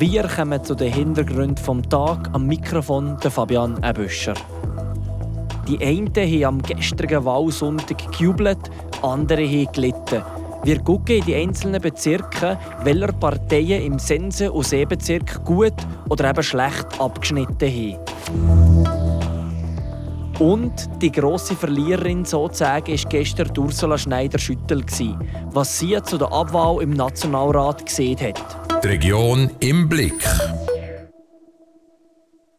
Wir kommen zu den Hintergründen vom Tag am Mikrofon der Fabian Ebüscher. Die einen haben am gestrigen Wahlsonntag gejubelt, andere haben gelitten. Wir gucken in die einzelnen Bezirke, welche Parteien im Sense- und Seebezirk gut oder eben schlecht abgeschnitten haben. Und die grosse Verliererin sozusagen war gestern Ursula Schneider-Schüttel, was sie zu der Abwahl im Nationalrat gesehen hat. Die Region im Blick.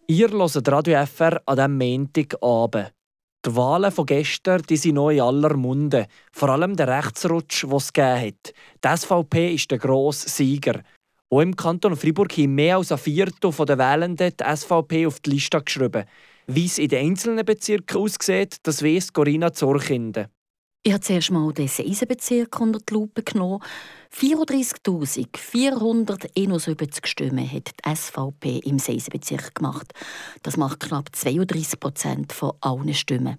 Ihr hört Radio FR an diesem Montagabend. Die Wahlen von gestern die sind noch in aller Munde. Vor allem der Rechtsrutsch, den es gegeben hat. Die SVP ist der grosse Sieger. Auch im Kanton Freiburg haben mehr als ein Viertel der Wählenden die SVP auf die Liste geschrieben. Wie es in den einzelnen Bezirken aussieht, das weiss Corinna Zorkinde. Ich habe zuerst mal den Seisenbezirk unter die Lupe genommen. 34.471 Stimmen hat die SVP im Seisenbezirk gemacht. Das macht knapp 32 Prozent von allen Stimmen.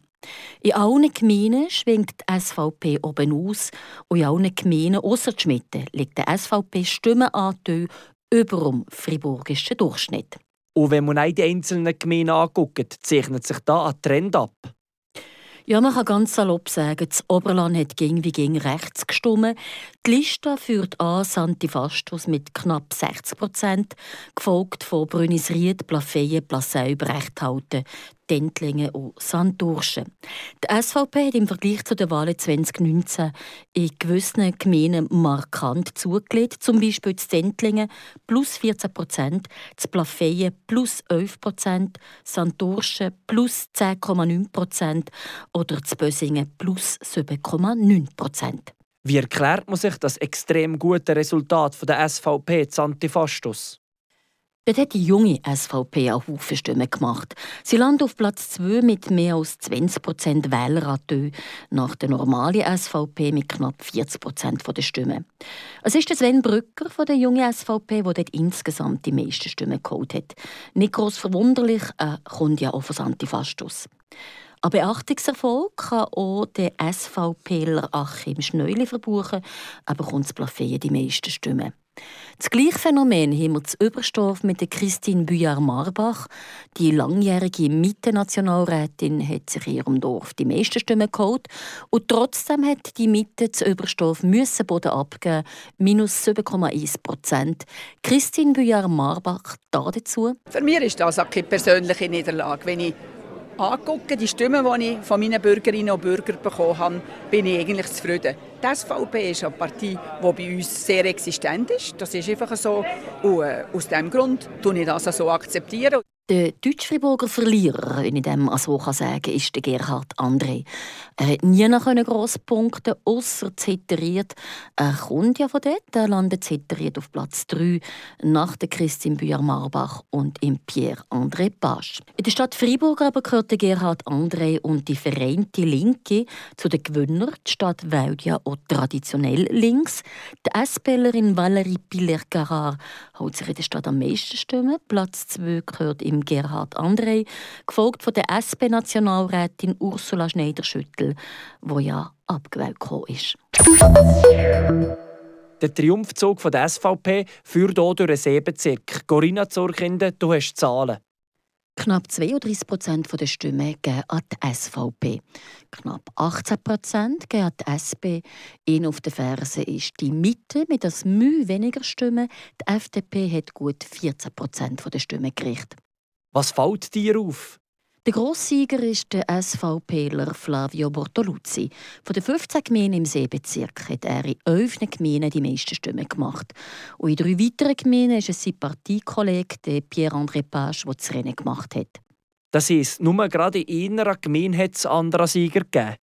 In allen Gemeinden schwingt die SVP oben aus und in allen Gemeinden ausser die Schmitte liegt der SVP-Stimmenanteil über dem friburgischen Durchschnitt. Und wenn man die einzelnen Gemeinden anguckt, zeichnet sich da ein Trend ab. Ja, man kann ganz salopp sagen, das Oberland hat ging wie ging rechts gestimmt. Die Liste führt an Santifastus mit knapp 60 Prozent, gefolgt von Brünisried, Plafeyen, Plassau, Brechthalten, Dentlingen und Sandurschen. Die SVP hat im Vergleich zu den Wahlen 2019 in gewissen Gemeinden markant zugelegt, zum Beispiel zu Dentlingen plus 14 Prozent, zu Plafeyen plus 11 Prozent, Sandurschen plus 10,9 Prozent oder zu Bösingen plus 7,9 Prozent. Wie erklärt man sich das extrem gute Resultat der SVP Antifastus? Dort hat die junge SVP auch Haufen Stimmen gemacht. Sie landet auf Platz 2 mit mehr als 20 Prozent Wähleranteil, nach der normalen SVP mit knapp 40 Prozent der Stimmen. Es ist Sven Brücker von der jungen SVP, der dort insgesamt die meisten Stimmen geholt hat. Nicht gross verwunderlich, er kommt ja auch von Antifastus. Ein Beachtungserfolg kann auch der SVPler Achim Schneuli verbuchen, aber kommt das Plafeyen die meisten Stimmen. Das gleiche Phänomen haben wir zu Überstorf mit Christine Büjar-Marbach. Die langjährige Mitte-Nationalrätin hat sich in ihrem Dorf die meisten Stimmen geholt. Und trotzdem hat die Mitte zu Überstorf müssen Boden abgeben, minus 7,1 Prozent. Christine Büjar-Marbach dazu. Für mich ist das auch keine persönliche Niederlage. Wenn ich angucke, die Stimmen, die ich von meinen Bürgerinnen und Bürgern bekommen habe, bin ich eigentlich zufrieden. Die SVP ist eine Partei, die bei uns sehr existent ist. Das ist einfach so. Und äh, aus diesem Grund akzeptiere ich das so. Akzeptieren. Der Deutsch-Friburger Verlierer, wenn ich dem so sagen kann, ist der Gerhard André. Er hat nie noch gross punkten, ausser ziteriert. Er kommt ja von dort, er landet ziteriert auf Platz 3 nach der Christine Büjar-Marbach und im Pierre-André Page. In der Stadt Fribourg aber gehört Gerhard André und die Vereinte Linke zu den Gewinnern. Die Stadt wählt ja auch traditionell links. Die SPlerin Valérie Piller-Carrard holt sich in der Stadt am meisten Stimmen. Platz 2 gehört im Gerhard André, gefolgt von der SP-Nationalrätin Ursula Schneider-Schüttel, wo ja abgewählt ist. Der Triumphzug von der SVP führt hier durch den Seebezirk. Corinna Zorkinde, du hast Zahlen. Knapp 32 Prozent der Stimmen gehen an die SVP. Knapp 18 Prozent gehen an die SP. In auf der Ferse ist die Mitte mit das Mühe weniger Stimmen. Die FDP hat gut 14 Prozent der Stimmen gerichtet. Was fällt dir auf? Der Grosssieger ist der SVPler Flavio Bortoluzzi. Von den 15 Gemeinden im Seebezirk hat er in 11 Gemeinden die meisten Stimmen gemacht. Und in drei weiteren Gemeinden ist es sein Parteikollege Pierre-André Page, der das Rennen gemacht hat. Das heisst, nur gerade in einer Gemeinde hat es andere Sieger gegeben?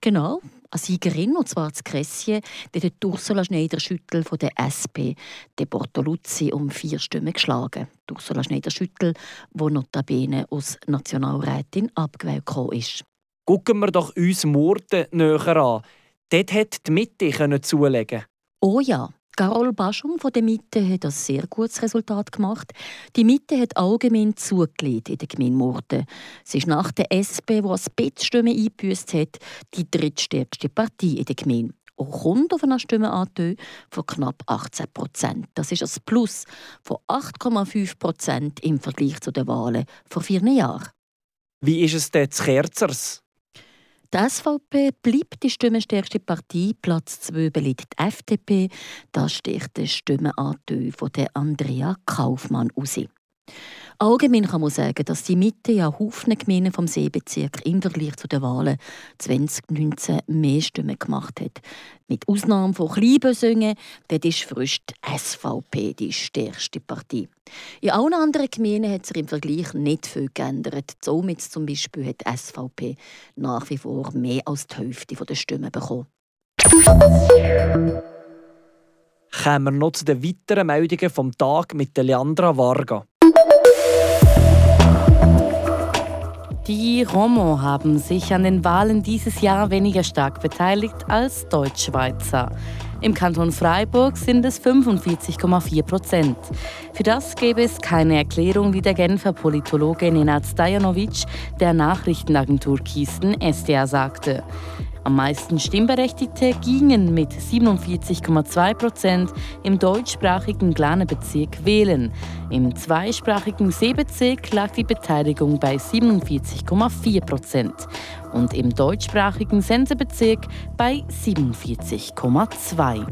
Genau eine Siegerin, und zwar zu Kressien, die hat Ursula Schneider-Schüttel von der SP, der Bortoluzzi, um vier Stimmen geschlagen. Ursula Schneider-Schüttel, die notabene aus Nationalrätin abgewählt ist. Gucken wir doch uns Morden näher an. Dort hat die Mitte zulegen Oh ja, Carol Baschum von der Mitte hat ein sehr gutes Resultat gemacht. Die Mitte hat allgemein zugelegt in der Gemeinde Murten. Sie ist nach der SP, die ein Bettstimmen eingebüßt hat, die drittstärkste Partei in der Gemeinde. kommt auf einen Stimmenanteil von knapp 18 Prozent. Das ist ein Plus von 8,5 Prozent im Vergleich zu den Wahlen vor vier Jahren. Wie ist es denn zu Kerzers? Die SVP bleibt die stimmenstärkste Partei. Platz 2 belegt die FDP. Da sticht der Stimmenanteil von Andrea Kaufmann aus. Allgemein kann man sagen, dass die Mitte ja Haufen Gemeinden vom Seebezirk im Vergleich zu den Wahlen 2019 mehr Stimmen gemacht hat. Mit Ausnahme von Kleinbösungen, dort ist frisch die SVP die stärkste Partei. In allen anderen Gemeinden hat sich im Vergleich nicht viel geändert. Somit zum Beispiel hat die SVP nach wie vor mehr als die Hälfte der Stimmen bekommen. Kommen wir noch zu den weiteren Meldungen vom Tag mit Leandra Varga. Die Romo haben sich an den Wahlen dieses Jahr weniger stark beteiligt als Deutschschweizer. Im Kanton Freiburg sind es 45,4 Prozent. Für das gäbe es keine Erklärung, wie der Genfer Politologe Nenad Stajanovic der Nachrichtenagentur Kiesten SDA sagte. Am meisten Stimmberechtigte gingen mit 47,2 Prozent im deutschsprachigen Glane-Bezirk wählen. Im zweisprachigen Seebezirk lag die Beteiligung bei 47,4 Prozent und im deutschsprachigen Sensebezirk bei 47,2.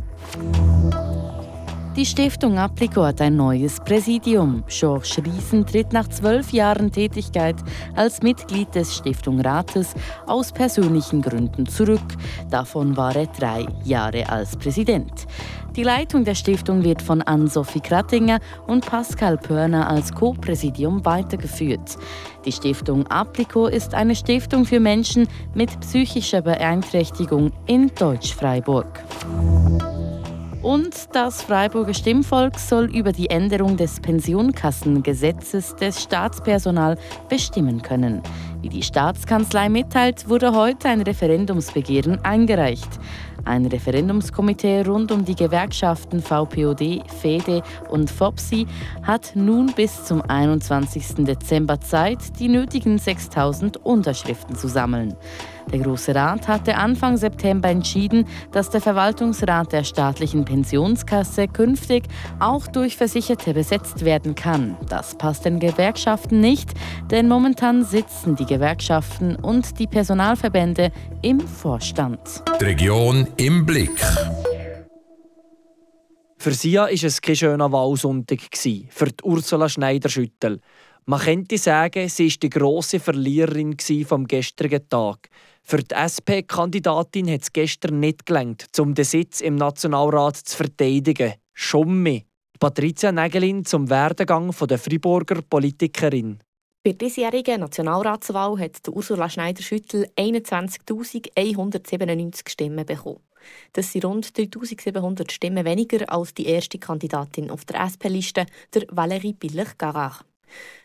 Die Stiftung Applico hat ein neues Präsidium. Georges Riesen tritt nach zwölf Jahren Tätigkeit als Mitglied des Stiftungsrates aus persönlichen Gründen zurück. Davon war er drei Jahre als Präsident. Die Leitung der Stiftung wird von Ann-Sophie Krattinger und Pascal Pörner als Co-Präsidium weitergeführt. Die Stiftung Applico ist eine Stiftung für Menschen mit psychischer Beeinträchtigung in Deutsch-Freiburg. Und das Freiburger Stimmvolk soll über die Änderung des Pensionkassengesetzes des Staatspersonal bestimmen können. Wie die Staatskanzlei mitteilt, wurde heute ein Referendumsbegehren eingereicht. Ein Referendumskomitee rund um die Gewerkschaften VPOD, FEDE und FOPSI hat nun bis zum 21. Dezember Zeit, die nötigen 6000 Unterschriften zu sammeln. Der Große Rat hatte Anfang September entschieden, dass der Verwaltungsrat der staatlichen Pensionskasse künftig auch durch Versicherte besetzt werden kann. Das passt den Gewerkschaften nicht, denn momentan sitzen die Gewerkschaften und die Personalverbände im Vorstand. Die Region im Blick. Für sie war es kein schöner Wahlsonntag, für die Ursula Schneider-Schüttel. Man könnte sagen, sie war die grosse Verliererin vom gestrigen Tag. Für die SP-Kandidatin hat es gestern nicht gelangt, um den Sitz im Nationalrat zu verteidigen. Mehr. Patricia Nägelin zum Werdegang der Friburger Politikerin. Bei der diesjährigen Nationalratswahl hat Ursula Schneider-Schüttel 21.197 Stimmen bekommen. Das sind rund 3.700 Stimmen weniger als die erste Kandidatin auf der SP-Liste, der Valérie Biller-Garach.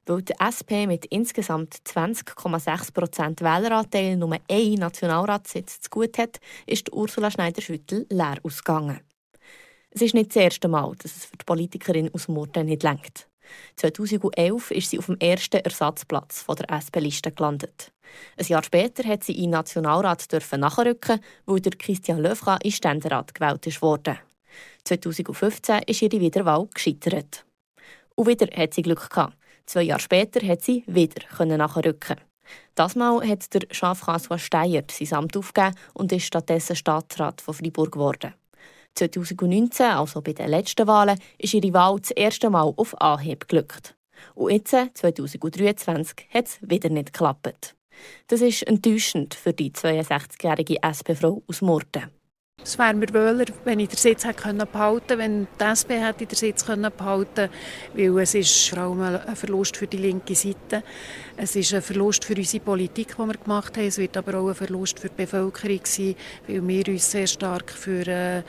Weil die SP mit insgesamt 20,6 Prozent Wähleranteil nur einen Nationalratssitz zu gut hat, ist Ursula Schneider-Schüttel leer ausgegangen. Es ist nicht das erste Mal, dass es für die Politikerin aus Murten nicht lenkt. 2011 ist sie auf dem ersten Ersatzplatz der SP-Liste gelandet. Ein Jahr später hat sie in den Nationalrat nachrücken, weil der Christian Löfra in Ständerat gewählt wurde. 2015 ist ihre Wiederwahl gescheitert. Und wieder hat sie Glück gehabt. Zwei Jahre später hat sie wieder nachrücken. Das Mal hat der Jean-François Steyer sein Amt aufgegeben und ist stattdessen Stadtrat von Freiburg geworden. 2019, also bei den letzten Wahlen, ist ihre Wahl das erste Mal auf Anhieb geglückt. Und jetzt, 2023, hat es wieder nicht geklappt. Das ist enttäuschend für die 62-jährige SP-Frau aus Murten. Es wäre mir wohler, wenn ich den Sitz hätte behalten konnte, wenn die SP hätte den Sitz behalten weil es ist vor allem ein Verlust für die linke Seite. Es ist ein Verlust für unsere Politik, die wir gemacht haben. Es wird aber auch ein Verlust für die Bevölkerung sein, weil wir uns sehr stark für äh,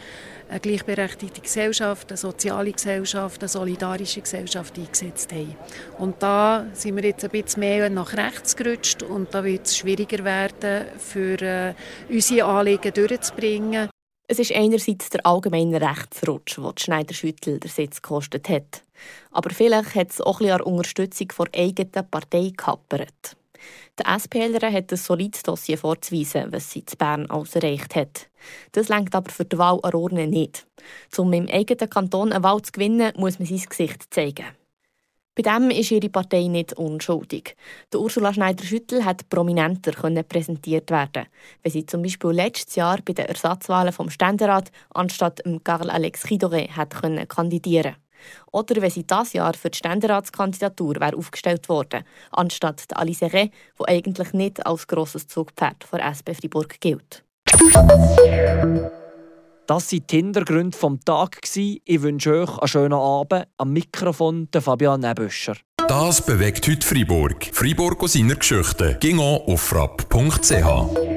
eine gleichberechtigte Gesellschaft, eine soziale Gesellschaft, eine solidarische Gesellschaft eingesetzt haben. Und da sind wir jetzt ein bisschen mehr nach rechts gerutscht und da wird es schwieriger werden, für äh, unsere Anliegen durchzubringen. Es ist einerseits der allgemeine Rechtsrutsch, der Schneider-Schüttel der Sitz gekostet hat. Aber vielleicht hat es auch ein an Unterstützung der eigenen Partei gehappert. Der SPLer hat ein solides Dossier vorzuweisen, was sie zu Bern alles erreicht hat. Das lenkt aber für die Wahl an Urne nicht. Um im eigenen Kanton eine Wahl zu gewinnen, muss man sein Gesicht zeigen. Bei dem ist ihre Partei nicht unschuldig. Der Ursula Schneider-Schüttel hat prominenter präsentiert werden, wenn sie zum Beispiel letztes Jahr bei den Ersatzwahlen vom Ständerat anstatt Karl Alex Chidore hat kandidieren oder wenn sie das Jahr für die Ständeratskandidatur wäre aufgestellt worden, anstatt der Alice Rey, die eigentlich nicht als grosses Zugpferd von SP Fribourg gilt. Das waren die Hintergründe des Tages. Ich wünsche euch einen schönen Abend. Am Mikrofon der Fabian Nebüscher. Das bewegt heute Freiburg. Freiburg aus seiner Geschichte. Ging auf frapp.ch.